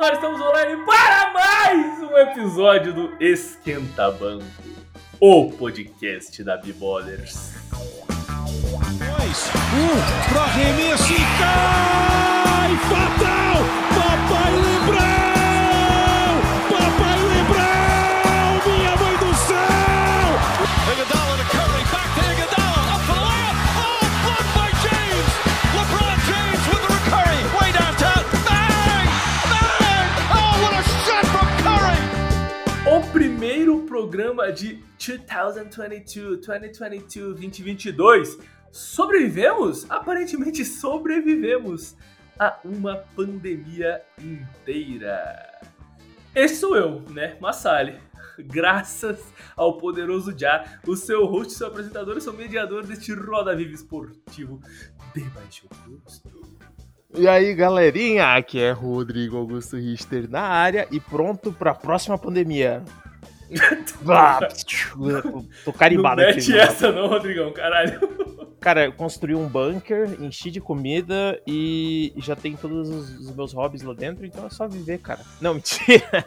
nós estamos online para mais um episódio do Esquenta Banco, o podcast da B-Ballers. Dois, um, pro arremesso e cai! Fatal! Programa de 2022, 2022, 2022. Sobrevivemos? Aparentemente sobrevivemos a uma pandemia inteira. Esse sou eu, né? Massali. Graças ao poderoso Já, o seu host, seu apresentador e seu mediador deste Roda Viva Esportivo de baixo custo. E aí, galerinha, aqui é Rodrigo Augusto Richter na área e pronto pra próxima pandemia. Ah, tô- carimbado não aqui. mete essa não, Rodrigão, caralho. Cara, eu construí um bunker, enchi de comida e já tem todos os, meus hobbies lá dentro, então é só viver, cara. Não, mentira.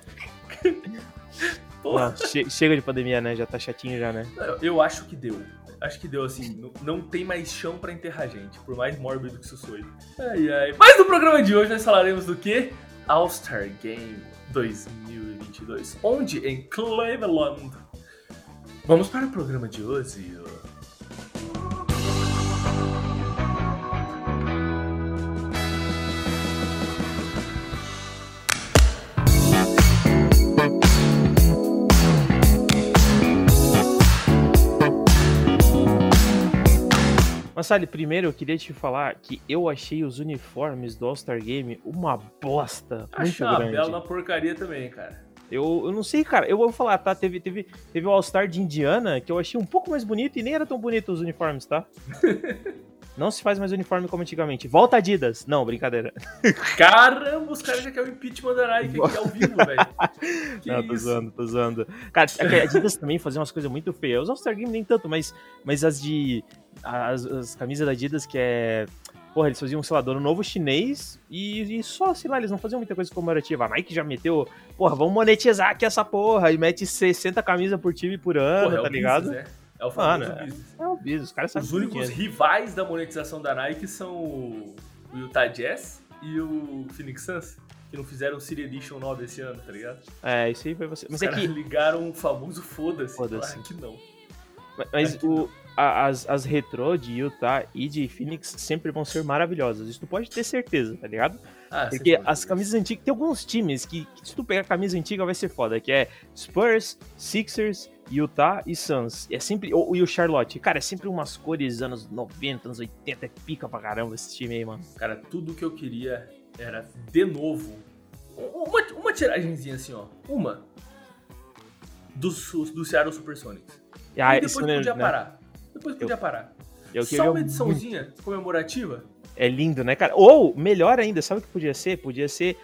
Porra. Não, che- chega de pandemia, né? Já tá chatinho já, né? Eu- acho que deu. Acho que deu, assim, não, não tem mais chão pra enterrar gente, por mais mórbido que isso soe. Ai, ai. Mas no programa de hoje nós falaremos do quê? All-Star Game 2022, onde em Cleveland. Vamos para o programa de hoje. Mas, Sally, primeiro eu queria te falar que eu achei os uniformes do All-Star Game uma bosta muito Achei uma grande. bela porcaria também, cara. Eu, eu não sei, cara. Eu vou falar, tá? Teve, teve, teve o All-Star de Indiana que eu achei um pouco mais bonito e nem era tão bonito os uniformes, tá? não se faz mais uniforme como antigamente. Volta Adidas. Não, brincadeira. Caramba, os caras já querem o impeachment da Nike aqui ao vivo, velho. Não, tô isso? zoando, tô zoando. Cara, a Adidas também fazia umas coisas muito feias. Os All-Star Game nem tanto, mas, mas as de. As, as camisas da Adidas que é. Porra, eles faziam, sei lá, dono novo chinês e, e só, sei lá, eles não faziam muita coisa comemorativa. A Nike já meteu, porra, vamos monetizar aqui essa porra e mete 60 camisas por time por ano, Porra, é tá ligado? business, né? É o famoso Mano, é. business. É o business, os caras sabem Os únicos dinheiro. rivais da monetização da Nike são o Utah Jazz e o Phoenix Suns, que não fizeram o City Edition 9 esse ano, tá ligado? É, isso aí foi você. Os Mas é caras que. ligaram o famoso foda-se. Foda-se. Que não. Mas Aqui o, a- as, as retrô de Utah e de Phoenix sempre vão ser maravilhosas. Isso tu pode ter certeza, tá ligado? Ah, Porque as camisas antigas. Tem alguns times que, que se tu pegar a camisa antiga vai ser foda, que é Spurs, Sixers, Utah e Suns. É sempre. ou- E o Charlotte. Cara, é sempre umas cores anos 90, anos 80. É pica pra caramba esse time aí, mano. Cara, tudo que eu queria era, de novo, uma, uma tiragenzinha assim, ó. Uma. Dos, do Seattle Supersonics. E aí, e depois podia né, parar. Depois podia parar. Eu Só uma muito. ediçãozinha comemorativa. É lindo, né, cara? Ou, melhor ainda, sabe o que podia ser? Podia ser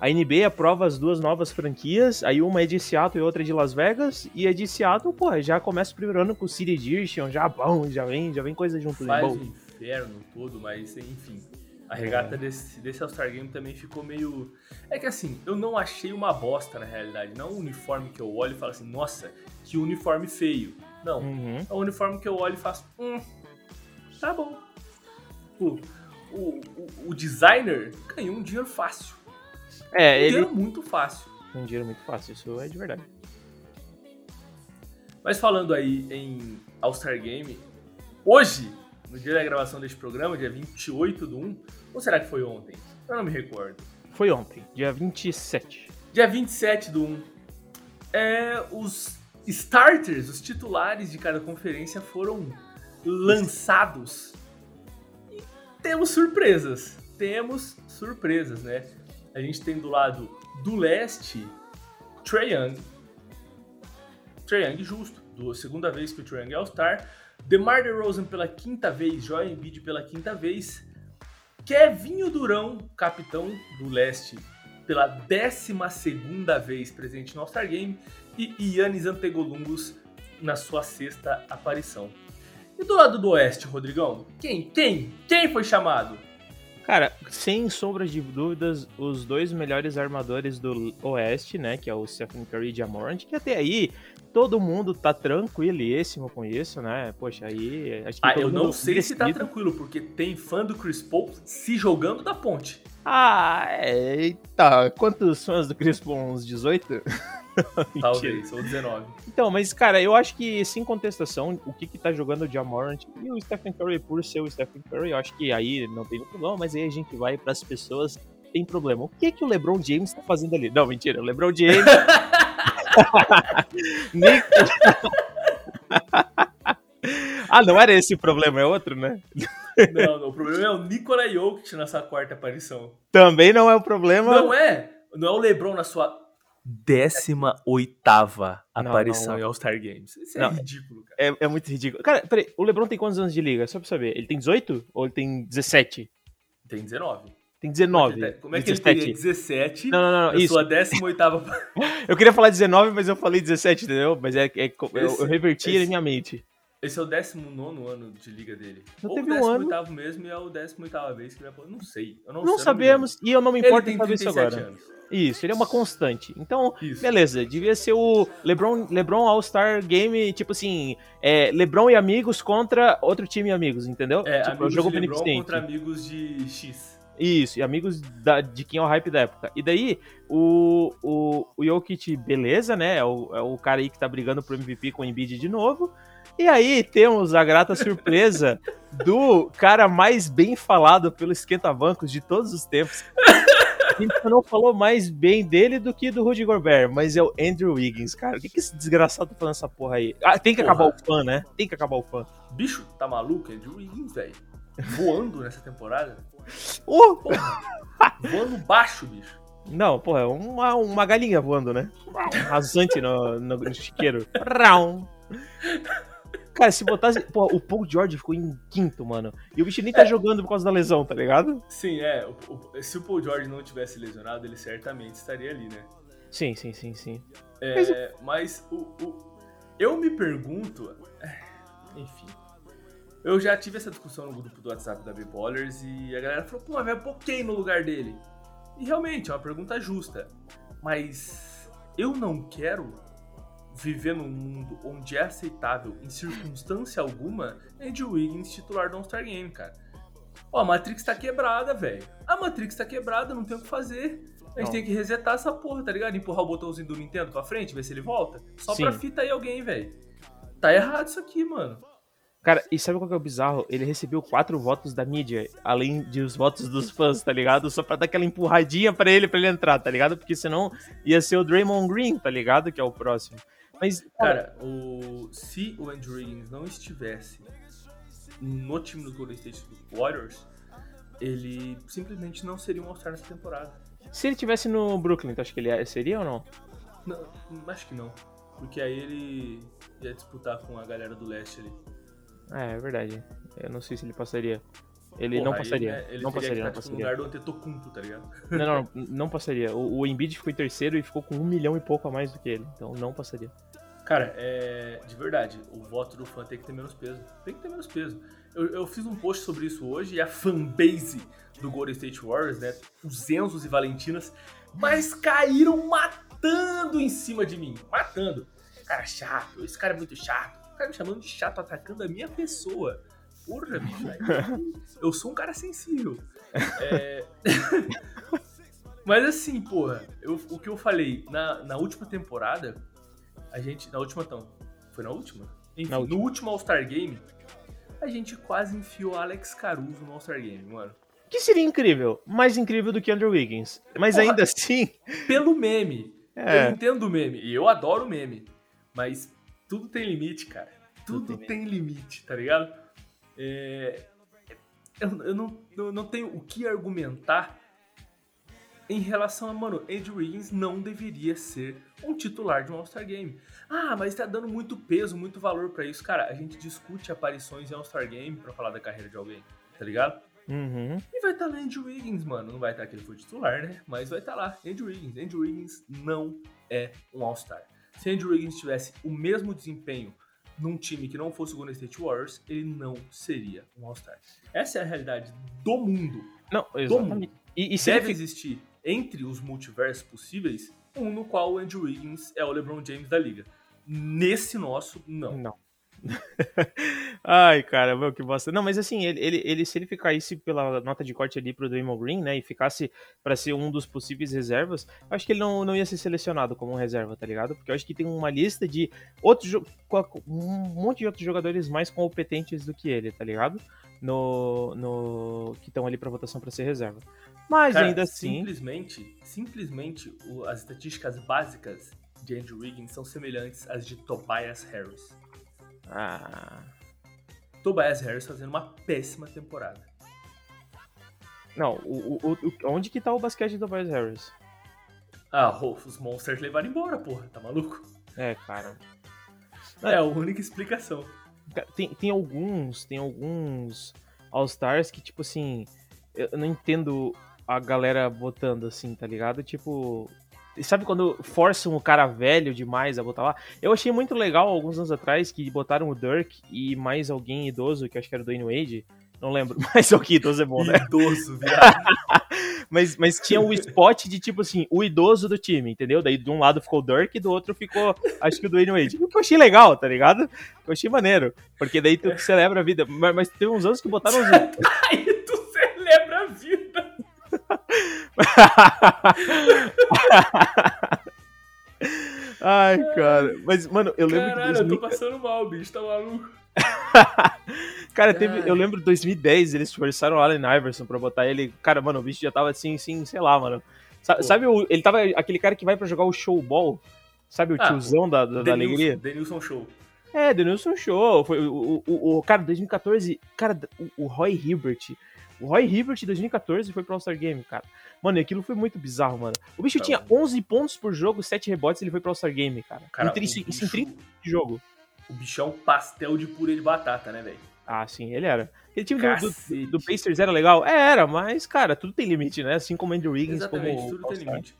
a NBA aprova as duas novas franquias, aí uma é de Seattle e outra é de Las Vegas, e a de Seattle, pô, já começa o primeiro ano com o City Edition, já bom, já vem, já vem coisa junto faz bom. o inferno todo, mas enfim. A regata desse, desse All-Star Game também ficou meio. É que assim, eu não achei uma bosta na realidade. Não um uniforme que eu olho e falo assim, nossa, que uniforme feio. Não. Uhum. É um uniforme que eu olho e faço, hum, tá bom. O, o, o, o designer ganhou um dinheiro fácil. É, Um ele dinheiro muito fácil. um dinheiro muito fácil, isso é de verdade. Mas falando aí em All-Star Game, hoje, no dia da gravação deste programa, dia 28 do 1, ou será que foi ontem? Eu não me recordo. Foi ontem, dia 27. Dia 27 do 1, é, os starters, os titulares de cada conferência foram lançados. E temos surpresas. Temos surpresas, né? A gente tem do lado do leste, Trae Young. Trae Young justo, do, segunda vez que o Trae Young é All-Star. DeMar DeRozan pela quinta vez, Joel Embiid pela quinta vez. Kevinho Durão, capitão do leste, pela 12 vez presente no All-Star Game. E Yannis Antegolumbus na sua sexta aparição. E do lado do oeste, Rodrigão? Quem? Quem? Quem foi chamado? Cara, sem sombra de dúvidas, os dois melhores armadores do Oeste, né? Que é o Stephen Curry e Jamorant, que até aí todo mundo tá tranquilíssimo com isso, né? Poxa, aí. Acho que Ah, eu não sei se tá tranquilo, porque tem fã do Chris Paul se jogando da ponte. Ah, eita. Quantos fãs do Chris Paul? Uns 18? Mentira. Talvez, ou 19. Então, mas, cara, eu acho que, sem contestação, o que que tá jogando o Jamorant e o Stephen Curry por ser o Stephen Curry, eu acho que aí não tem problema, mas aí a gente vai pras pessoas que tem problema. O que que o LeBron James tá fazendo ali? Não, mentira, o LeBron James... Nico... ah, não era esse o problema, é outro, né? Não, não, o problema é o Nikola Jokic nessa quarta aparição. Também não é o problema... Não é? Não é o LeBron na sua 18 aparição não. em All-Star Games. Isso é Não. ridículo, cara. É, é muito ridículo. Cara, peraí, o LeBron tem quantos anos de liga? Só pra saber. Ele tem 18 ou ele tem 17? Tem 19. Tem 19. Como é que ele 17. teria 17 Não, não, não, na isso. sua 18 Eu queria falar 19, mas eu falei 17, entendeu? Mas é, é co- eu, Esse- eu reverti esse- na minha mente. Esse é o 19 ano de liga dele. Não Ou teve o um 18 mesmo e é o 18 vez que ele vai Não sei. Eu não, Não sei, eu sabemos e eu não me importo Ele em saber isso 37 agora. anos. Isso, ele é uma constante. Então, Isso. beleza, devia ser o LeBron, LeBron All-Star Game, tipo assim, é, LeBron e amigos contra outro time e amigos, entendeu? É, tipo, amigos jogo de LeBron contra amigos de X. Isso, e amigos da- de quem é o hype da época. E daí, o, o, o Jokic, beleza, né? É o, é o cara aí que tá brigando pro MVP com o Embiid de novo. E aí temos a grata surpresa do cara mais bem falado pelo esquenta-bancos de todos os tempos. A gente não falou mais bem dele do que do Rudy Gobert, mas é o Andrew Wiggins, cara. O que, que esse desgraçado tá fazendo essa porra aí? Ah, tem que Porra. acabar o fã, né? Tem que acabar o fã. Bicho, tá maluco? Andrew Wiggins, velho. Voando nessa temporada. Uh! Voando baixo, bicho. Não, porra, é uma, uma galinha voando, né? Rasante no, no, no chiqueiro. Cara, se botasse. Pô, o Paul George ficou em quinto, mano. E o bicho nem tá jogando por causa da lesão, tá ligado? Sim, é. o- o- se o Paul George não tivesse lesionado, ele certamente estaria ali, né? Sim, sim, sim, sim. É, mas o, o- eu me pergunto. é, Enfim. Eu já tive essa discussão no grupo do WhatsApp da B-Ballers e a galera falou, pô, mas pôr quem no lugar dele? E realmente, é uma pergunta justa. Mas eu não quero viver num mundo onde é aceitável, em circunstância alguma, Andrew Wiggins titular do All-Star Game, cara. Ó, a Matrix tá quebrada, velho. A Matrix tá quebrada, não tem o que fazer. A gente Não. tem que resetar essa porra, tá ligado? Empurrar o botãozinho do Nintendo pra frente, ver se ele volta. Só Sim. pra fita aí alguém, velho. Tá errado isso aqui, mano. Cara, e sabe qual que é o bizarro? Ele recebeu quatro votos da mídia, além de os votos dos fãs, tá ligado? Só pra dar aquela empurradinha pra ele, pra ele entrar, tá ligado? Porque senão ia ser o Draymond Green, tá ligado? Que é o próximo. Mas, cara, Cara, o... se o Andrew Wiggins não estivesse no time do Golden State Warriors, ele simplesmente não seria um All-Star nessa temporada. se ele tivesse no Brooklyn, tu acha que ele seria ou não? Não, acho que não. Porque aí ele ia disputar com a galera do leste ali. É, é verdade. Eu não sei se ele passaria. Ele Porra, não passaria. né, ele não passaria, não tipo, no passaria. lugar do Antetokounmpo, tá ligado? Não, não, não passaria. O, o Embiid ficou em terceiro e ficou com um milhão e pouco a mais do que ele. Então não passaria. Cara, é, de verdade, o voto do fã tem que ter menos peso. Tem que ter menos peso. Eu, eu fiz um post sobre isso hoje e a fanbase do Golden State Warriors, né? Os Enzos e Valentinas, mas caíram matando em cima de mim. Matando. Cara chato, esse cara é muito chato. O cara me chamando de chato, atacando a minha pessoa. Porra, bicho. Eu sou um cara sensível. É... Mas assim, porra, eu- o que eu falei na, na última temporada, a gente. Na última não. Foi na última? Enfim, Na última. no último All-Star Game, a gente quase enfiou Alex Caruso no All-Star Game, mano. Que seria incrível. Mais incrível do que Andrew Wiggins. Mas Porra. ainda assim. Pelo meme. É. Eu entendo o meme. E eu adoro o meme. Mas tudo tem limite, cara. Tudo, Tudo tem tem limite, tá ligado? É, Eu, eu não, eu não tenho o que argumentar em relação a, mano, Andrew Wiggins não deveria ser um titular de um All-Star Game. Ah, mas tá dando muito peso, muito valor pra isso. Cara, a gente discute aparições em All-Star Game pra falar da carreira de alguém, tá ligado? Uhum. E vai estar lá Andrew Wiggins, mano. Não vai estar que ele foi titular, né? Mas vai estar lá, Andrew Wiggins. Andrew Wiggins não é um All-Star. Se Andrew Wiggins tivesse o mesmo desempenho num time que não fosse o Golden State Warriors, ele não seria um All-Star. Essa é a realidade do mundo. Não, exatamente. E, e se Deve ele existir entre os multiversos possíveis um no qual o Andrew Wiggins é o LeBron James da liga. Nesse nosso, não. Não. Ai, cara, meu, que bosta. Não, mas assim, ele, ele, ele- se ele ficasse pela nota de corte ali pro Draymond Green, né, e ficasse pra ser um dos possíveis reservas, eu acho que ele não, não ia ser selecionado como reserva, tá ligado? Porque eu acho que tem uma lista de outros um monte de outros jogadores mais competentes do que ele, tá ligado? No, no que estão ali pra votação pra ser reserva. Mas Cara, ainda assim, simplesmente, simplesmente o- as estatísticas básicas de Andrew Wiggins são semelhantes às de Tobias Harris. Ah, Tobias Harris fazendo uma péssima temporada. não, o, o, o- onde que tá o basquete do Tobias Harris? Ah, os Monsters levaram embora, porra, tá maluco? É, cara. É a única explicação. Tem, tem alguns, tem alguns All-Stars que, tipo assim, eu não entendo a galera botando assim, tá ligado? Tipo, sabe quando forçam o cara velho demais a botar lá? Eu achei muito legal alguns anos atrás que botaram o Dirk e mais alguém idoso, que acho que era o Dwayne Wade. Não lembro, mas o que idoso é bom, né? Idoso, viado. Mas, mas tinha o spot de, tipo assim, o idoso do time, entendeu? Daí de um lado ficou o Dirk e do outro ficou, acho que o Dwayne Wade. O que eu achei legal, tá ligado? Eu achei maneiro. Porque daí tu celebra a vida. Mas, mas teve uns anos que botaram os. Aí tu celebra a vida. Ai, cara. Mas, mano, eu lembro Caralho, de eu 2000... tô passando mal, bicho, tá maluco. Cara, teve, eu lembro de 2010, eles forçaram o Allen Iverson pra botar ele. Cara, mano, o bicho já tava assim, assim, sei lá, mano. Sa- Pô. Sabe, o, ele tava aquele cara que vai pra jogar o showball? Sabe o Ah, tiozão da, da, da alegria? Denilson Show. É, Denilson Show. Foi o, o, o, o- cara, 2014, cara, o, o Roy Hibbert. O Roy Hibbert 2014 foi pro All-Star Game, cara. Mano, e aquilo foi muito bizarro, mano. O bicho tinha bom. 11 pontos por jogo, 7 rebotes, ele foi pro All-Star Game, cara. Cara, em, isso em bicho- 30 de jogo. O bichão pastel de purê de batata, né, velho? Ah, sim, ele era. Aquele time do, do, do Pacers era legal? É, era, mas, cara, tudo tem limite, né? Assim como Andrew Wiggins, Exatamente, como tudo tem limite.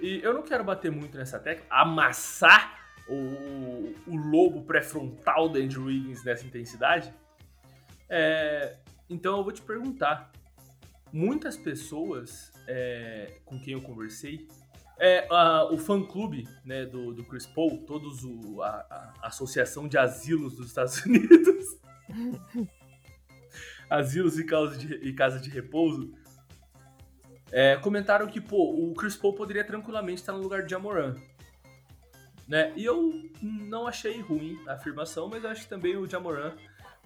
E eu não quero bater muito nessa tecla, amassar o, o lobo pré-frontal da Andrew Wiggins nessa intensidade. É, então eu vou te perguntar. Muitas pessoas é, com quem eu conversei, é, a- o fã-clube né, do, do Chris Paul, todos o, a, a Associação de Asilos dos Estados Unidos, asilos e casa de, e casa de repouso, é, comentaram que, pô, o Chris Paul poderia tranquilamente estar no lugar de Jamoran. Né? E eu não achei ruim a afirmação, mas eu acho que também o Jamoran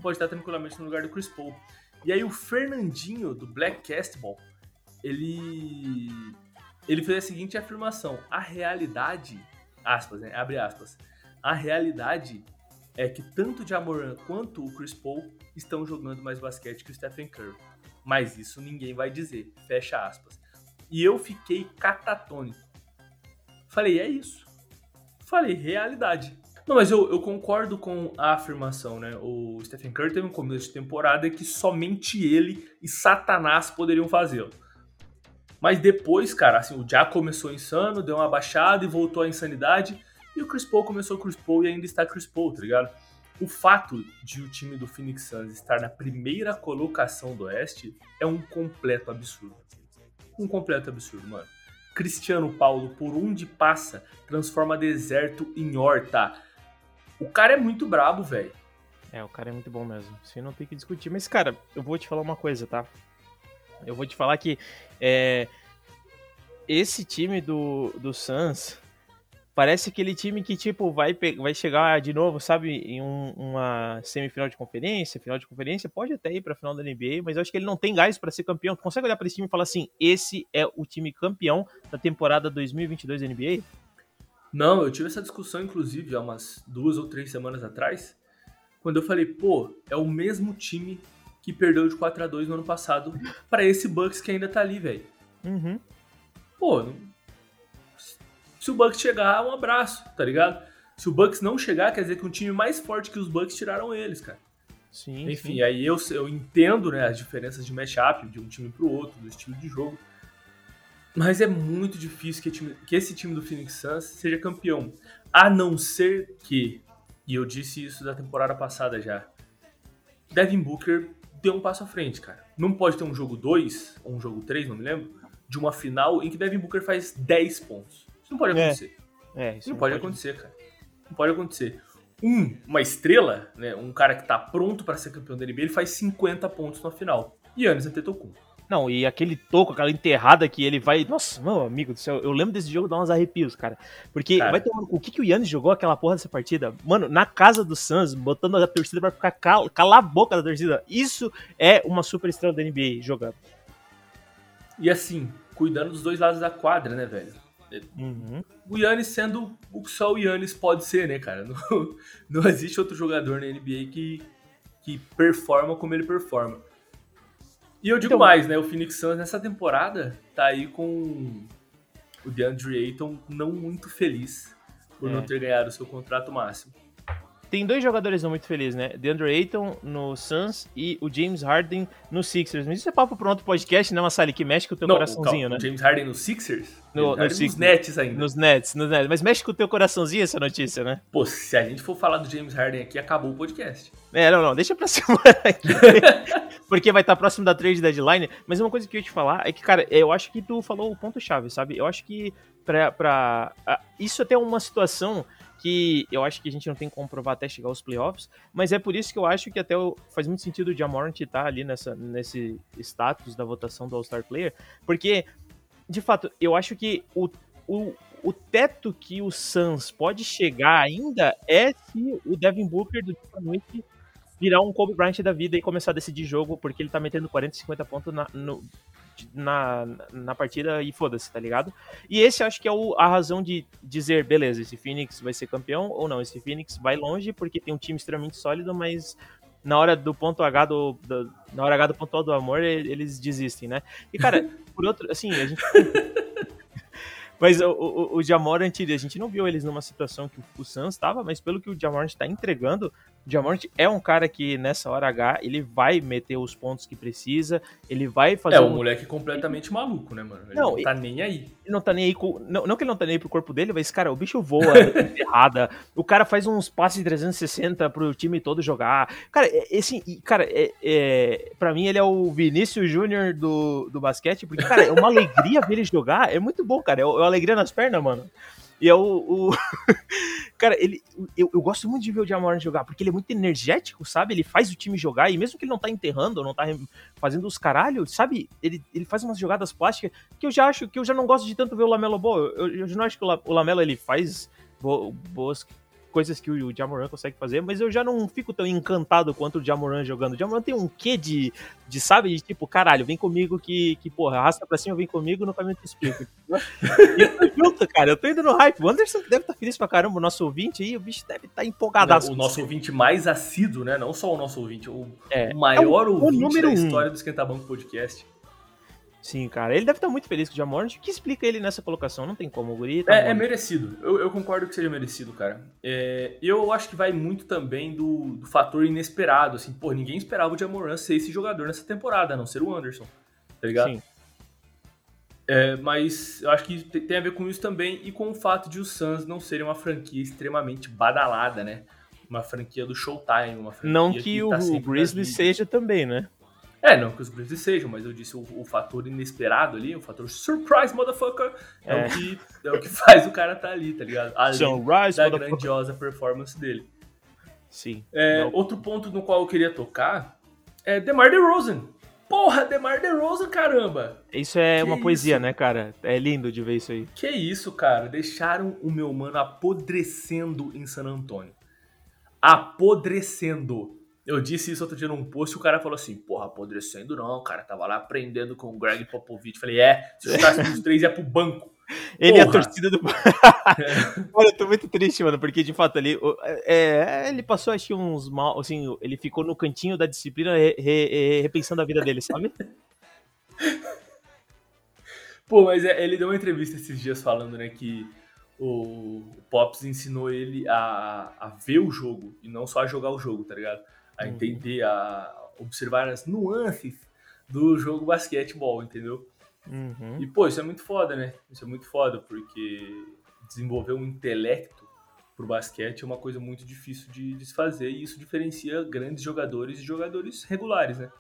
pode estar tranquilamente no lugar do Chris Paul. E aí o Fernandinho, do Black Castball, ele, ele fez a seguinte afirmação. A realidade, aspas, né? Abre aspas. A realidade é que tanto o Jamoran quanto o Chris Paul estão jogando mais basquete que o Stephen Curry. Mas isso ninguém vai dizer. Fecha aspas. E eu fiquei catatônico. Falei, é isso. Falei, realidade. Não, mas eu, eu concordo com a afirmação, né? O Stephen Curry teve um começo de temporada que somente ele e Satanás poderiam fazê-lo. Mas depois, cara, assim, o Já começou insano, deu uma baixada e voltou à insanidade. E o Chris Paul começou Chris Paul e ainda está Chris Paul, tá ligado? O fato de o time do Phoenix Suns estar na primeira colocação do Oeste é um completo absurdo. Um completo absurdo, mano. Cristiano Paulo, por onde passa, transforma deserto em horta. O cara é muito brabo, velho. É, o cara é muito bom mesmo. Aí não tem que discutir. Mas, cara, eu vou te falar uma coisa, tá? Eu vou te falar que é, esse time do, do Suns parece aquele time que, tipo, vai, vai chegar de novo, sabe, em um- uma semifinal de conferência, final de conferência, pode até ir pra final da NBA, mas eu acho que ele não tem gás pra ser campeão. Tu consegue olhar pra esse time e falar assim, esse é o time campeão da temporada 2022 da NBA? Não, eu tive essa discussão, inclusive, há umas duas ou três semanas atrás, quando eu falei, pô, é o mesmo time que perdeu de 4 a 2 no ano passado pra esse Bucks que ainda tá ali, velho. Uhum. Pô, não- se o Bucks chegar, um abraço, tá ligado? Se o Bucks não chegar, quer dizer que um time mais forte que os Bucks tiraram eles, cara. Sim, Enfim, sim. aí eu, eu entendo né, as diferenças de matchup de um time pro outro, do estilo de jogo. Mas é muito difícil que, time- que esse time do Phoenix Suns seja campeão. A não ser que, e eu disse isso da temporada passada já, Devin Booker deu um passo à frente, cara. não pode ter um jogo 2, ou um jogo 3, não me lembro, de uma final em que Devin Booker faz 10 pontos. Isso não pode É, acontecer. É, Isso não pode acontecer, cara. Não pode acontecer. Um, uma estrela, né, um cara que tá pronto pra ser campeão da NBA, ele faz 50 pontos na final. Yannis Antetokounmpo. Não, e aquele toco, aquela enterrada que ele vai. Nossa, meu amigo do céu, eu lembro desse jogo dar uns arrepios, cara. Porque Cara. vai tomar o que, que o Yannis jogou aquela porra dessa partida? Mano, na casa do Suns, botando a torcida pra ficar cal... calar a boca da torcida. Isso é uma super estrela da NBA jogando. E assim, cuidando dos dois lados da quadra, né, velho? Uhum. O Yannis sendo o que só o Yannis pode ser, né, cara? Não, não existe outro jogador na NBA que, que performa como ele performa. E eu digo Então- mais, né? O Phoenix Suns nessa temporada tá aí com o DeAndre Ayton não muito feliz por É. não ter ganhado o seu contrato máximo. Tem dois jogadores não muito felizes, né? DeAndre Ayton no Suns e o James Harden no Sixers. Mas isso é papo pra outro podcast, né, Massali? Que mexe com o teu Não, coraçãozinho, calma, né? o James Harden nos Sixers? No- no Harden nos Sixers. Nets ainda. Nos Nets, nos Nets. Mas mexe com o teu coraçãozinho essa notícia, né? Pô, se a gente for falar do James Harden aqui, acabou o podcast. É, não, não, deixa pra semana aqui. porque vai estar próximo da trade deadline. Mas uma coisa que eu ia te falar é que, cara, eu acho que tu falou o ponto-chave, sabe? Eu acho que pra. pra isso até é uma situação que eu acho que a gente não tem como provar até chegar aos playoffs, mas é por isso que eu acho que até faz muito sentido o Jamorant estar ali nessa, nesse status da votação do All-Star Player, porque, de fato, eu acho que o, o, o teto que o Suns pode chegar ainda é se o Devin Booker do dia pra noite virar um Kobe Bryant da vida e começar a decidir jogo, porque ele tá metendo 40, 50 pontos na, no- na, na partida e foda-se, tá ligado? E esse eu acho que é o- a razão de dizer, beleza, esse Phoenix vai ser campeão ou não, esse Phoenix vai longe porque tem um time extremamente sólido, mas na hora do ponto H do, do- na hora H do pontual do amor, eles desistem, né? E cara, por outro, assim, a gente Mas o, o, o Jamorant, a gente não viu eles numa situação que o Suns estava, mas pelo que o Jamorant tá entregando, o Jamorant é um cara que nessa hora H ele vai meter os pontos que precisa, ele vai fazer É, um um moleque completamente maluco, né, mano? Ele Não, não, tá nem aí. ele não tá nem aí com. Não, não que ele não tá nem aí pro corpo dele, mas, cara, o bicho voa, enterrada. O cara faz uns passes de 360 pro time todo jogar. Cara, é, é assim, cara, é, é, pra mim ele é o Vinícius Júnior do, do basquete, porque, cara, é uma alegria ver ele jogar. É muito bom, cara. É uma alegria nas pernas, mano. E é o. o- cara, ele. Eu, eu gosto muito de ver o Jamoran jogar, porque ele é muito energético, sabe? Ele faz o time jogar, e mesmo que ele não tá enterrando, não tá fazendo os caralhos, sabe? Ele, ele faz umas jogadas plásticas que eu já acho que eu já não gosto de tanto ver o Lamelo boa. Eu, eu já não acho que o La- o Lamelo ele faz bo- boas coisas que o Jamoran consegue fazer, mas eu já não fico tão encantado quanto o Jamoran jogando. O Jamoran tem um quê de, de sabe, de tipo, caralho, vem comigo que, que porra, arrasta pra cima, vem comigo, no caminho te explico. e eu tô junto, cara, eu tô indo no hype. O Anderson deve estar feliz pra caramba, o nosso ouvinte aí, o bicho deve estar empolgadaço. o nosso ouvinte mais assíduo, né? Não só o nosso ouvinte, o, É. o maior É o- o ouvinte número da um. história do Esquenta Banco Podcast. Sim, cara, ele deve estar muito feliz com o Jamoran. O que explica ele nessa colocação? Não tem como, o guri tá É, é merecido. Eu, eu concordo que seja merecido, cara. É, eu acho que vai muito também do, do fator inesperado. Assim, pô, ninguém esperava o Jamoran ser esse jogador nessa temporada, a não ser o Anderson. Tá ligado? Sim. É, mas eu acho que te- tem a ver com isso também e com o fato de os Suns não serem uma franquia extremamente badalada, né? Uma franquia do Showtime, uma franquia Não que o, tá o Grizzlies mídias. seja também, né? É, não que os Grizzlies sejam, mas eu disse o, o fator inesperado ali, o fator surprise, motherfucker, é, É. O, que, é o que faz o cara tá ali, tá ligado? Além Sunrise, da grandiosa performance dele. Sim. É, outro ponto no qual eu queria tocar é DeMar DeRozan. Porra, DeMar DeRozan, caramba! Isso é Que uma poesia, isso? né, cara? É lindo de ver isso aí. Que isso, cara? Deixaram o meu mano apodrecendo em San Antônio. Apodrecendo. Eu disse isso outro dia num post e o cara falou assim: Porra, apodrecendo não, cara. Tava lá aprendendo com o Greg Popovich. Falei: É, se chutasse os três ia pro banco. Ele é a torcida do. Olha, eu tô muito triste, mano, porque de fato ali. o- É, ele passou, acho que uns mal. Assim, ele ficou no cantinho da disciplina re- re- repensando a vida dele, sabe? Pô, mas é, ele deu uma entrevista esses dias falando, né, que o, o Pops ensinou ele a, a ver o jogo e não só a jogar o jogo, tá ligado? A Uhum. entender, a observar as nuances do jogo basquetebol, entendeu? Uhum. E, pô, isso é muito foda, né? Isso é muito foda, porque desenvolver um intelecto pro basquete é uma coisa muito difícil de, de se fazer e isso diferencia grandes jogadores de jogadores regulares, né?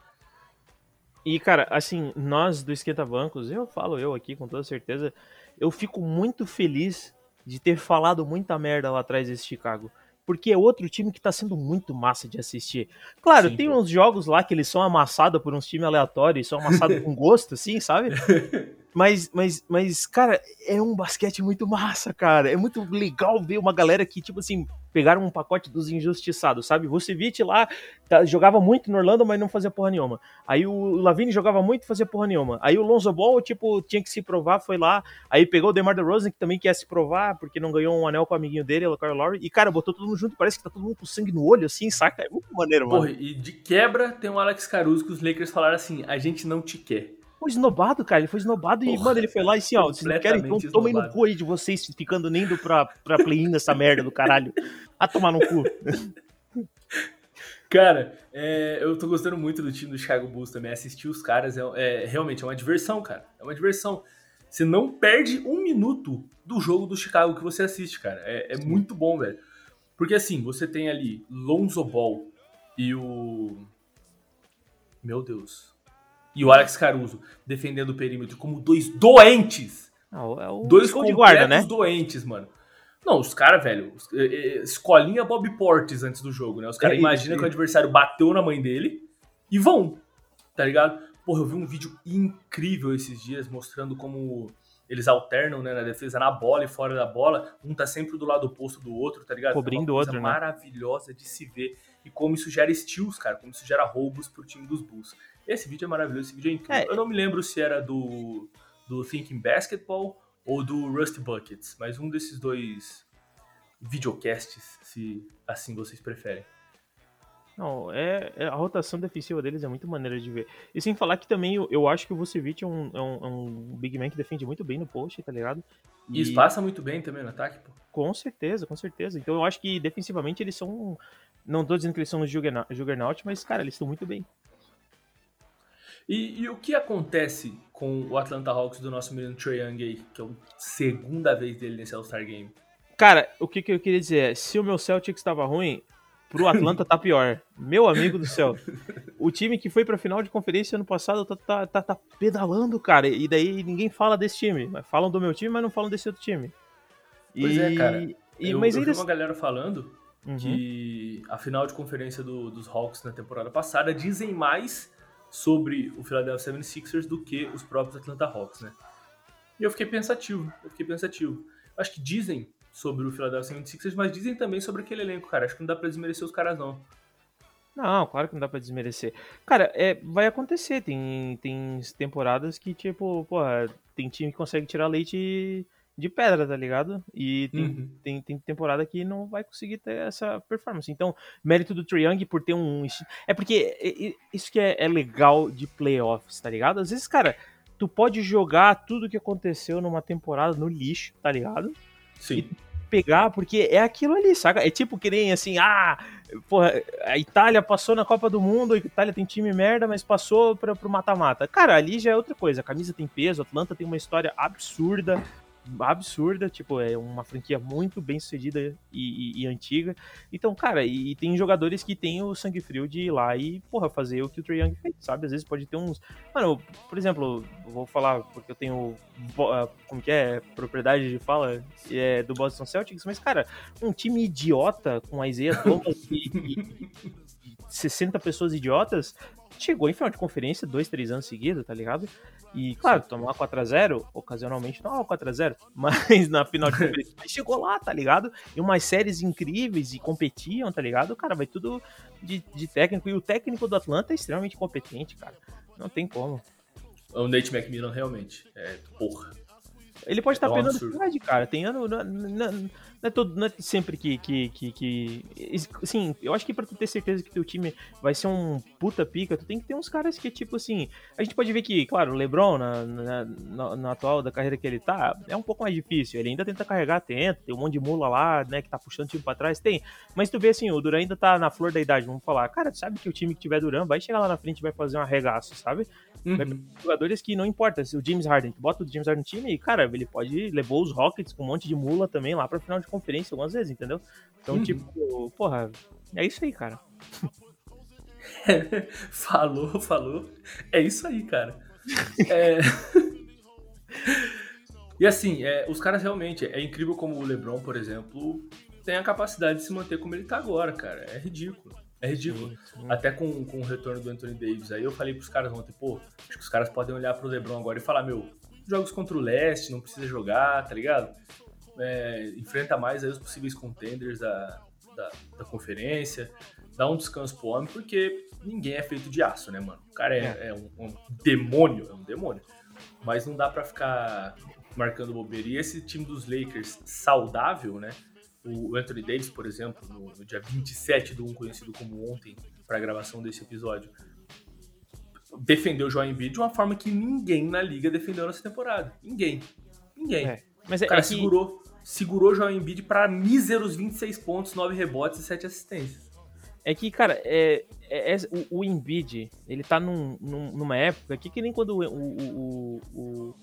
E, cara, assim, nós do Esquenta Bancos, eu falo eu aqui com toda certeza, eu fico muito feliz de ter falado muita merda lá atrás desse Chicago. Porque é outro time que tá sendo muito massa de assistir. Claro, Sim, tem pô. uns jogos lá que eles são amassados por uns times aleatórios, são amassados com gosto, assim, sabe? Mas, mas, mas, cara, é um basquete muito massa, cara. É muito legal ver uma galera que, tipo assim, pegaram um pacote dos injustiçados, sabe? Vucevic lá tá- jogava muito no Orlando, mas não fazia porra nenhuma. Aí o Lavine jogava muito fazia porra nenhuma. Aí o Lonzo Ball, tipo, tinha que se provar, foi lá. Aí pegou o DeMar DeRozan, que também quer se provar, porque não ganhou um anel com o amiguinho dele, o Kyle Lowry. E, cara, botou todo mundo junto, parece que tá todo mundo com sangue no olho, assim, saca? É muito maneiro, mano. Porra, e de quebra tem o Alex Caruso que os Lakers falaram assim: a gente não te quer. Foi esnobado, cara. Ele foi esnobado e, Porra, mano, ele foi lá e assim, ó, vocês não querem, então tomem no cu aí de vocês ficando nem indo pra, pra play-in nessa merda do caralho. A tomar no cu. Cara, é, eu tô gostando muito do time do Chicago Bulls também. Assistir os caras é, é- realmente é uma diversão, cara. É uma diversão. Você não perde um minuto do jogo do Chicago que você assiste, cara. É, é muito bom, velho. Porque assim, você tem ali Lonzo Ball e o. Meu Deus. E o Alex Caruso defendendo o perímetro como dois doentes. Ah, é o Dois completos guarda, né? doentes, mano. Não, os caras, velho, é, é, escolinha Bob Portes antes do jogo, né? Os caras É, imaginam e- que o adversário bateu na mãe dele e vão, tá ligado? Porra, eu vi um vídeo incrível esses dias mostrando como eles alternam, né, na defesa, na bola e fora da bola. Um tá sempre do lado oposto do outro, tá ligado? Cobrindo é o uma coisa outro, né? maravilhosa de se ver. E como isso gera steals, cara, como isso gera roubos pro time dos Bulls. Esse vídeo é maravilhoso, esse vídeo é incrível. É. Eu não me lembro se era do, do Thinking Basketball ou do Rusty Buckets, mas um desses dois videocasts, se assim vocês preferem. Não, é, é- a rotação defensiva deles é muito maneira de ver. E sem falar que também eu, eu acho que o Vucevic é um, é, um, é um big man que defende muito bem no post, tá ligado? E espaça muito bem também no ataque, pô. Com certeza, com certeza. Então eu acho que defensivamente eles são. Não tô dizendo que eles são um juggerna- juggernaut, mas, cara, eles estão muito bem. E, e o que acontece com o Atlanta Hawks do nosso menino Trae Young aí, que é a segunda vez dele nesse All-Star Game? Cara, o que, que eu queria dizer é: se o meu Celtics estava ruim, pro Atlanta tá pior. Meu amigo do céu. O time que foi pra final de conferência ano passado tá, tá, tá, tá pedalando, cara. E daí ninguém fala desse time. Falam do meu time, mas não falam desse outro time. Pois E- é, cara. E, eu, mas eu ainda vi uma galera falando Uhum. que a final de conferência do- dos Hawks na temporada passada dizem mais sobre o Philadelphia 76ers do que os próprios Atlanta Hawks, né? E eu fiquei pensativo, eu fiquei pensativo. Acho que dizem sobre o Philadelphia 76ers, mas dizem também sobre aquele elenco, cara. Acho que não dá pra desmerecer os caras, não. Não, claro que não dá pra desmerecer. Cara, é, vai acontecer. Tem, tem temporadas que, tipo, porra, tem time que consegue tirar leite de pedra, tá ligado? E tem, Uhum. tem, tem temporada que não vai conseguir ter essa performance. Então, mérito do Young por ter um. É porque isso que é, é legal de playoffs, tá ligado? Às vezes, cara, tu pode jogar tudo que aconteceu numa temporada no lixo, tá ligado? Sim. pegar, porque é aquilo ali, saca? É tipo que nem assim, ah, porra, a Itália passou na Copa do Mundo, a Itália tem time merda, mas passou pra, pro mata-mata. Cara, ali já é outra coisa. A camisa tem peso, a Atlanta tem uma história absurda, absurda, tipo, é uma franquia muito bem sucedida e, e- e antiga. Então, cara, e, e tem jogadores que têm o sangue frio de ir lá e, porra, fazer o que o Trae Young fez, sabe? Às vezes pode ter uns. Mano, por exemplo, vou falar porque eu tenho. ah, Como que é? Propriedade de fala é, do Boston Celtics, mas, cara, um time idiota com a Isaiah Thomas e 60 pessoas idiotas chegou em final de conferência dois, três anos seguidos, tá ligado? E, claro, tomar 4x0, ocasionalmente tomava 4x0, mas na final de conferência chegou lá, tá ligado? E umas séries incríveis e competiam, tá ligado? Cara, vai tudo de, de técnico. E o técnico do Atlanta é extremamente competente, cara. Não tem como. O Nate McMillan, realmente. É, porra. Ele pode estar É um pegando cara. Tem ano. Não, não- não é, todo, não é sempre que, que, que, que- Assim, eu acho que pra tu ter certeza que teu time vai ser um puta pica, tu tem que ter uns caras que, tipo assim. A gente pode ver que, claro, o Lebron, na, na, na- na atual da carreira que ele tá, é um pouco mais difícil. Ele ainda tenta carregar, tenta, tem um monte de mula lá, né, que tá puxando o time pra trás, tem. Mas tu vê assim, o Duran ainda tá na flor da idade, vamos falar. Cara, tu sabe que o time que tiver Duran vai chegar lá na frente e vai fazer um arregaço, sabe? Vai Uhum. jogadores que não importa, se o James Harden, tu bota o James Harden no time e, cara, ele pode levou os Rockets com um monte de mula também lá pra final de conferência algumas vezes, entendeu? Então, Uhum. tipo, porra, é isso aí, cara. falou, falou. É isso aí, cara. É... e assim, é, os caras realmente, é incrível como o LeBron, por exemplo, tem a capacidade de se manter como ele tá agora, cara. É ridículo. É ridículo. Sim, sim. Até com, com o retorno do Anthony Davis. Aí eu falei pros caras ontem, pô, acho que os caras podem olhar pro LeBron agora e falar, meu, jogos contra o leste, não precisa jogar, tá ligado? É, enfrenta mais aí os possíveis contenders da, da, da, conferência, dá um descanso pro homem, porque ninguém é feito de aço, né, mano? O cara é, é. é um, um, demônio, é um demônio. Mas não dá para ficar marcando bobeira. E esse time dos Lakers saudável, né? O Anthony Davis, por exemplo, no, no dia 27 do 1, conhecido como ontem, para a gravação desse episódio, defendeu o Embiid de uma forma que ninguém na liga defendeu nessa temporada. Ninguém. Ninguém. É. Mas é, o cara é que... segurou, segurou o Joel Embiid para míseros 26 pontos, 9 rebotes e 7 assistências. É que, cara, é, é, é o, o Embiid, ele tá num, num, numa época que, que nem quando o, o, o,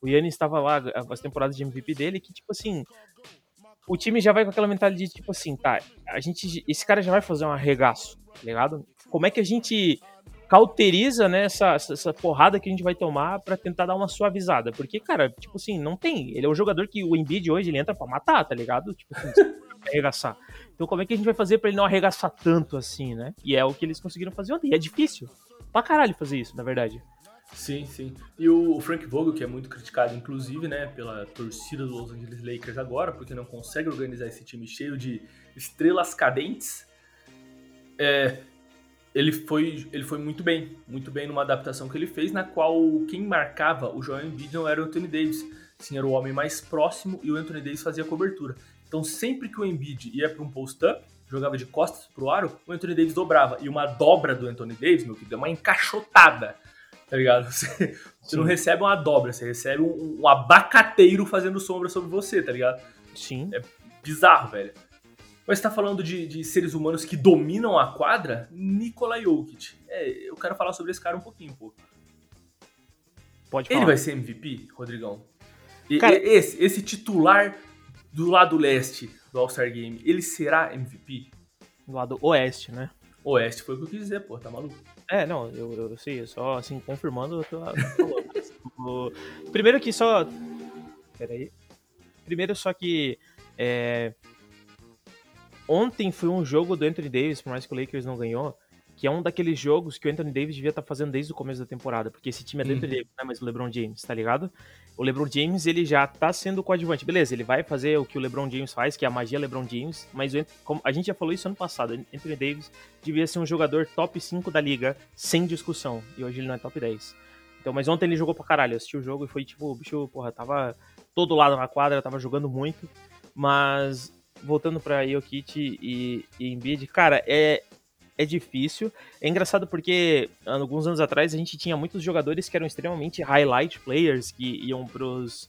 o, Yannis estava lá, as temporadas de MVP dele, que, tipo assim, o time já vai com aquela mentalidade de, tipo assim, tá, a gente, esse cara já vai fazer um arregaço, tá ligado? Como é que a gente cauteriza, né, essa, essa porrada que a gente vai tomar para tentar dar uma suavizada. Porque, cara, tipo assim, não tem. Ele é um jogador que o Embiid hoje ele entra para matar, tá ligado? Tipo assim, arregaçar. Então, como é que a gente vai fazer para ele não arregaçar tanto assim, né? E é o que eles conseguiram fazer ontem. E é difícil. Pra caralho fazer isso, na verdade. Sim, sim. E o Frank Vogel, que é muito criticado, inclusive, né, pela torcida dos Los Angeles Lakers agora, porque não consegue organizar esse time cheio de estrelas cadentes, é, ele foi, ele foi muito bem, muito bem numa adaptação que ele fez, na qual quem marcava o Joel Embiid não era o Anthony Davis, sim, era o homem mais próximo e o Anthony Davis fazia a cobertura. Então sempre que o Embiid ia para um post-up, jogava de costas pro aro, o Anthony Davis dobrava. E uma dobra do Anthony Davis, meu querido, é uma encaixotada, tá ligado? Você, você não recebe uma dobra, você recebe um, um abacateiro fazendo sombra sobre você, tá ligado? Sim. É bizarro, velho. Mas está falando de, de, seres humanos que dominam a quadra? Nikola Jokic. É, eu quero falar sobre esse cara um pouquinho, pô. Pode falar. Ele vai ser MVP, Rodrigão? E, cara, esse, esse titular do lado leste do All-Star Game, ele será MVP? Do lado oeste, né? Oeste foi o que eu quis dizer, pô, tá maluco? É, não, eu, eu sei, só assim, confirmando, eu tô, tô Primeiro que só. Pera aí. Primeiro só que. É, ontem foi um jogo do Anthony Davis, por mais que o Lakers não ganhou, que é um daqueles jogos que o Anthony Davis devia estar tá fazendo desde o começo da temporada, porque esse time é do uhum. Anthony Davis, não é mais o LeBron James, tá ligado? O LeBron James, ele já tá sendo coadjuvante. Beleza, ele vai fazer o que o LeBron James faz, que é a magia LeBron James, mas como a gente já falou isso ano passado, Anthony Davis devia ser um jogador top 5 da liga, sem discussão, e hoje ele não é top 10. Então, mas ontem ele jogou pra caralho, assistiu o jogo e foi tipo, o bicho, porra, tava todo lado na quadra, tava jogando muito, mas voltando para Jokic e, e Embiid, cara, é, é difícil. É engraçado porque alguns anos atrás a gente tinha muitos jogadores que eram extremamente highlight players, que iam pros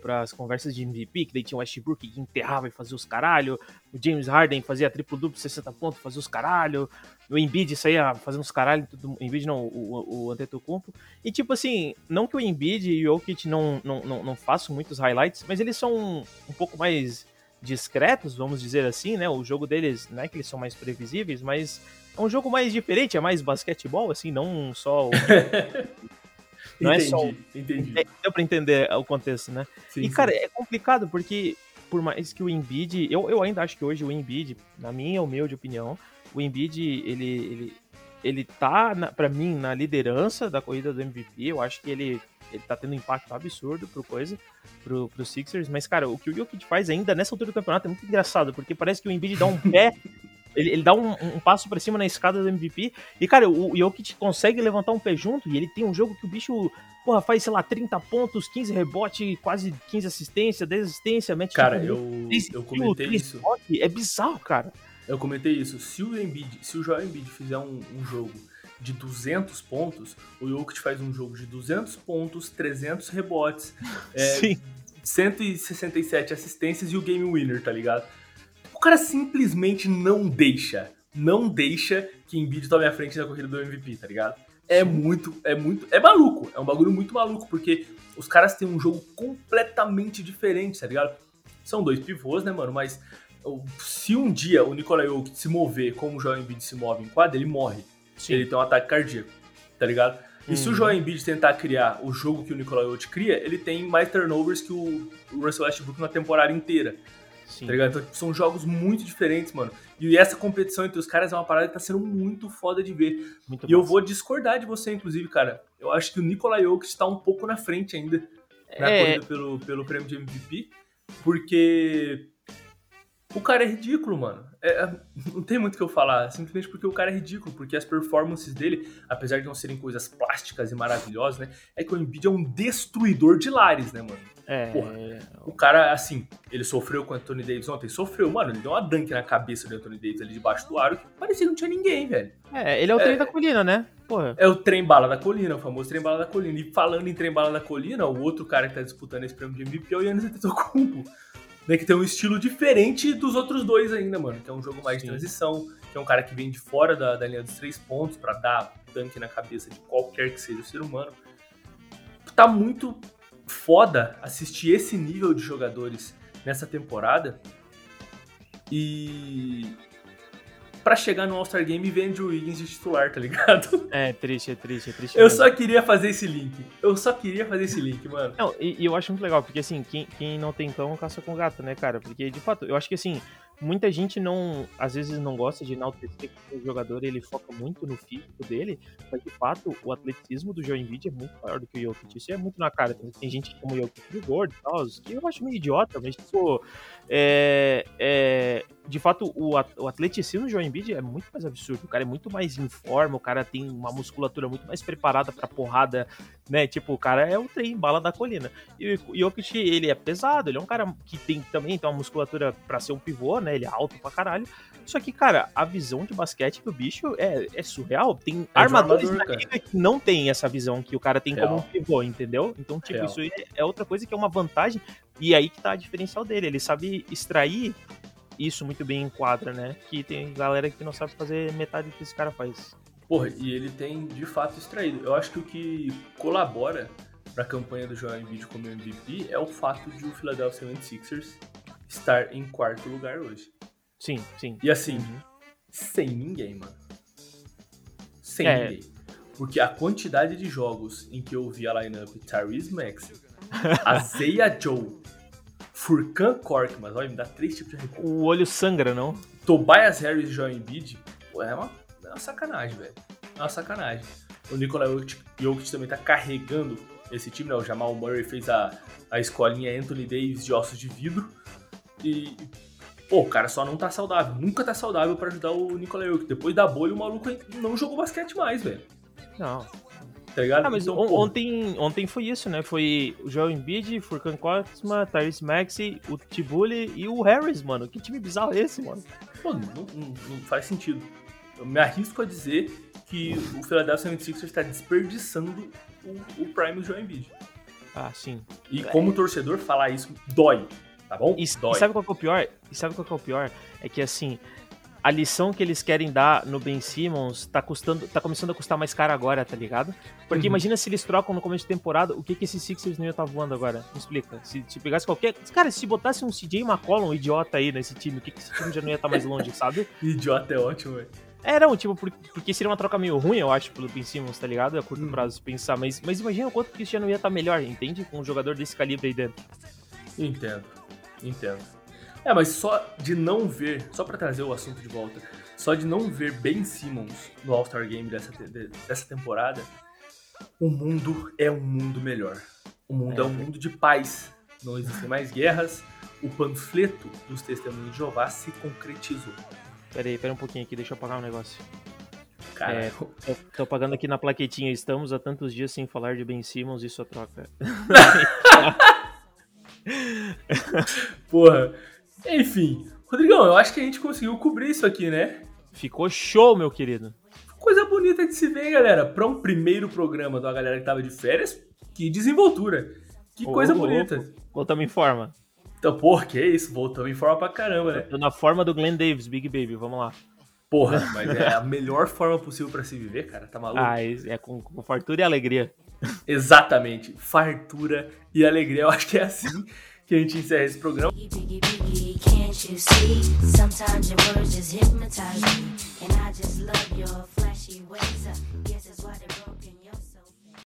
para as conversas de MVP, que daí tinha o Westbrook que enterrava e fazia os caralho, o James Harden fazia triplo duplo, 60 pontos, fazia os caralho, o Embiid saía fazendo os caralho, tudo, o Embiid não, o, o Antetokounmpo, e tipo assim, não que o Embiid e o Jokic não, não, não, não façam muitos highlights, mas eles são um, um pouco mais discretos, vamos dizer assim, né? O jogo deles, não é que eles são mais previsíveis, mas é um jogo mais diferente, é mais basquetebol, assim, não só o... não entendi, é só entendi. É, deu pra entender o contexto, né? Sim, e, cara, é complicado porque por mais que o Embiid, eu, eu ainda acho que hoje o Embiid, na minha humilde opinião, o Embiid, ele, ele, ele tá, na, pra mim, na liderança da corrida do MVP, eu acho que ele ele tá tendo um impacto absurdo pro coisa, pro, pro Sixers, mas, cara, o que o Jokic faz ainda nessa altura do campeonato é muito engraçado, porque parece que o Embiid dá um pé, ele, ele dá um, um passo para cima na escada do MVP, e, cara, o, o Jokic consegue levantar um pé junto, e ele tem um jogo que o bicho, porra, faz, sei lá, 30 pontos, 15 rebote, quase 15 assistência, 10 assistência, mete Cara, tipo, eu, eu comentei isso. Rebote, é bizarro, cara. Eu comentei isso. Se o Embiid, se o Joel Embiid fizer um, um jogo de 200 pontos, o Jokic faz um jogo de 200 pontos, 300 rebotes, é, 167 assistências e o game winner, tá ligado? O cara simplesmente não deixa, não deixa que Embiid tome a frente na corrida do MVP, tá ligado? É muito, é muito, é maluco, é um bagulho muito maluco, porque os caras têm um jogo completamente diferente, tá ligado? São dois pivôs, né, mano, mas se um dia o Nikola Jokic se mover como o Joel Embiid se move em quadra, ele morre. Ele tem um ataque cardíaco, tá ligado? E se o Uhum. Joel Embiid tentar criar o jogo que o Nikola Jokic cria, ele tem mais turnovers que o Russell Westbrook na temporada inteira, Sim. tá ligado? Então tipo, são jogos muito diferentes, mano. E essa competição entre os caras é uma parada que tá sendo muito foda de ver. Muito E eu massa. vou discordar de você, inclusive, cara. Eu acho que o Nikola Jokic tá um pouco na frente ainda na É. corrida pelo, pelo prêmio de MVP, porque o cara é ridículo, mano. É, é, não tem muito o que eu falar, simplesmente porque o cara é ridículo, porque as performances dele, apesar de não serem coisas plásticas e maravilhosas, né, é que o Embiid é um destruidor de lares, né, mano? É, Porra. O cara, assim, ele sofreu com o Anthony Davis ontem, sofreu, mano, ele deu uma dunk na cabeça do Anthony Davis ali debaixo do aro, que parecia que não tinha ninguém, velho. é, ele é o trem da colina, né? Porra. É o trem bala da colina, o famoso trem bala da colina. E falando em trem bala da colina, o outro cara que tá disputando esse prêmio de MVP é o Yannis Antetokounmpo. Né, que tem um estilo diferente dos outros dois ainda, mano. Que é um jogo mais de Sim. transição, que é um cara que vem de fora da, da linha dos três pontos pra dar dunk na cabeça de qualquer que seja o ser humano. Tá muito foda assistir esse nível de jogadores nessa temporada. E pra chegar no All-Star Game e ver Andrew Wiggins de titular, tá ligado? É triste, é triste, é triste. Eu mesmo. só queria fazer esse link. Eu só queria fazer esse link, mano. Não, e, e eu acho muito legal, porque assim, quem, quem não tem cão caça com gato, né, cara? Porque, de fato, eu acho que assim, muita gente não, às vezes não gosta de enaltecer que o jogador ele foca muito no físico dele, mas de fato o atleticismo do Joe Embiid é muito maior do que o Jokic. Isso é muito na cara. Tem, gente como o Jokic de gordo e tal, que eu acho meio idiota, mas tipo, é, é, de fato o, o atleticismo do Joe Embiid é muito mais absurdo. O cara é muito mais em forma, o cara tem uma musculatura muito mais preparada pra porrada, né? Tipo, o cara é o trem, bala da colina. E o Jokic, ele é pesado, ele é um cara que tem também tem uma musculatura pra ser um pivô, né? Ele é alto pra caralho. Só que, cara, a visão de basquete do bicho é, é surreal. Tem É armadores armador, na liga que não tem essa visão que o cara tem como Real. um pivô, entendeu? Então, tipo, Real. isso é outra coisa que é uma vantagem. E aí que tá a diferencial dele. Ele sabe extrair isso muito bem em quadra, né? Que tem galera que não sabe fazer metade do que esse cara faz. Porra, e ele tem de fato extraído. Eu acho que o que colabora pra campanha do Joel Embiid como MVP é o fato de o Philadelphia 76ers estar em quarto lugar hoje. Sim, sim. E assim, Uhum. sem ninguém, mano. Sem É. ninguém. Porque a quantidade de jogos em que eu vi a lineup Tyrese Maxey, Azeia Joe, Furkan Korkmaz, olha, me dá três tipos de arrepio. O olho sangra, não? Tobias Harris e Joel Embiid, pô, é uma, é uma sacanagem, velho. É uma sacanagem. O Nikola Jokic, também tá carregando esse time, né? O Jamal Murray fez a, a escolinha Anthony Davis de ossos de vidro. E, pô, o cara só não tá saudável. Nunca tá saudável pra ajudar o Nikola Jokic. Depois da bolha, o maluco não jogou basquete mais, velho. Não. Tá ligado? Ah, mas Então, pô, ontem, ontem foi isso, né? Foi o Joel Embiid, Furkan Korkmaz, Tyrese Maxey, o Tibuli e o Harris, mano. Que time bizarro é esse, mano? pô, não, não- não faz sentido. Eu me arrisco a dizer que o Philadelphia 76ers está desperdiçando o, o Prime do Joel Embiid. Ah, sim. E como torcedor, falar isso dói, tá bom? E, e dói. sabe qual é o pior? E sabe qual é o pior? É que assim, a lição que eles querem dar no Ben Simmons tá custando, tá começando a custar mais caro agora, tá ligado? Porque Uhum. imagina se eles trocam no começo de temporada, o que que esses Sixers não ia estar voando agora? Me explica. Se, se pegasse qualquer, cara, se botasse um CJ McCollum, um idiota aí nesse time, o que que esse time já não ia estar mais longe, sabe? Idiota é ótimo, velho. É, não, tipo, por- porque seria uma troca meio ruim, eu acho, pelo Ben Simmons, tá ligado? A curto Uhum. prazo, pensar. Mas, mas imagina o quanto que isso já não ia estar melhor, entende? Com um jogador desse calibre aí dentro. Entendo, entendo. É, mas só de não ver, só pra trazer o assunto de volta, só de não ver Ben Simmons no All-Star Game dessa, dessa temporada, o mundo é um mundo melhor. O mundo é, É. um mundo de paz. Não existem mais guerras. O panfleto dos testemunhos de Jeová se concretizou. Pera aí, pera um pouquinho aqui, deixa eu apagar um negócio. Cara, É. Tô, tô pagando aqui na plaquetinha. Estamos há tantos dias sem falar de Ben Simmons e sua troca. porra. Enfim, Rodrigão, eu acho que a gente conseguiu cobrir isso aqui, né? Ficou show, meu querido. Coisa bonita de se ver, galera. Pra um primeiro programa da galera que tava de férias, que desenvoltura. Que Ô, coisa louco. bonita. Voltamos em forma. Então, porra, que isso? Voltamos em forma pra caramba, né? Tô na forma do Glenn Davis, Big Baby, vamos lá. Porra, mas é a melhor forma possível pra se viver, cara. Tá maluco? Ah, é é com, com fartura e alegria. Exatamente. Fartura e alegria. Eu acho que é assim que a gente encerra esse programa.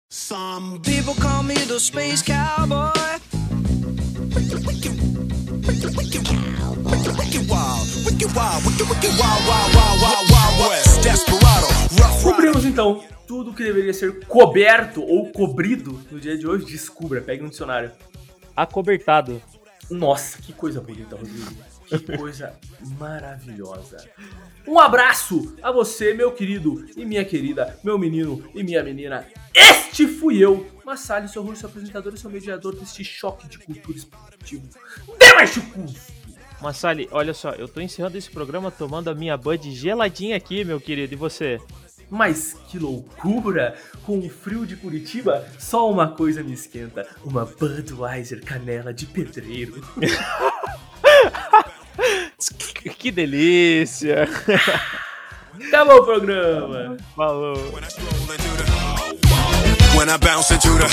Some people call me the space cowboy. Cobrimos então tudo que deveria ser coberto ou cobrido no dia de hoje. Descubra, pegue um dicionário. Acobertado. Nossa, que coisa bonita, Rodrigo. Que coisa maravilhosa. Um abraço a você, meu querido e minha querida, meu menino e minha menina. Este fui eu, Massali, seu russo apresentador e seu mediador deste choque de cultura esportivo. Demais Massali, olha só, eu tô encerrando esse programa tomando a minha Bud geladinha aqui, meu querido. E você? Mas que loucura! Com o frio de Curitiba, só uma coisa me esquenta: uma Budweiser canela de pedreiro. Que delícia! Acabou o programa! Falou! When I bounce into the.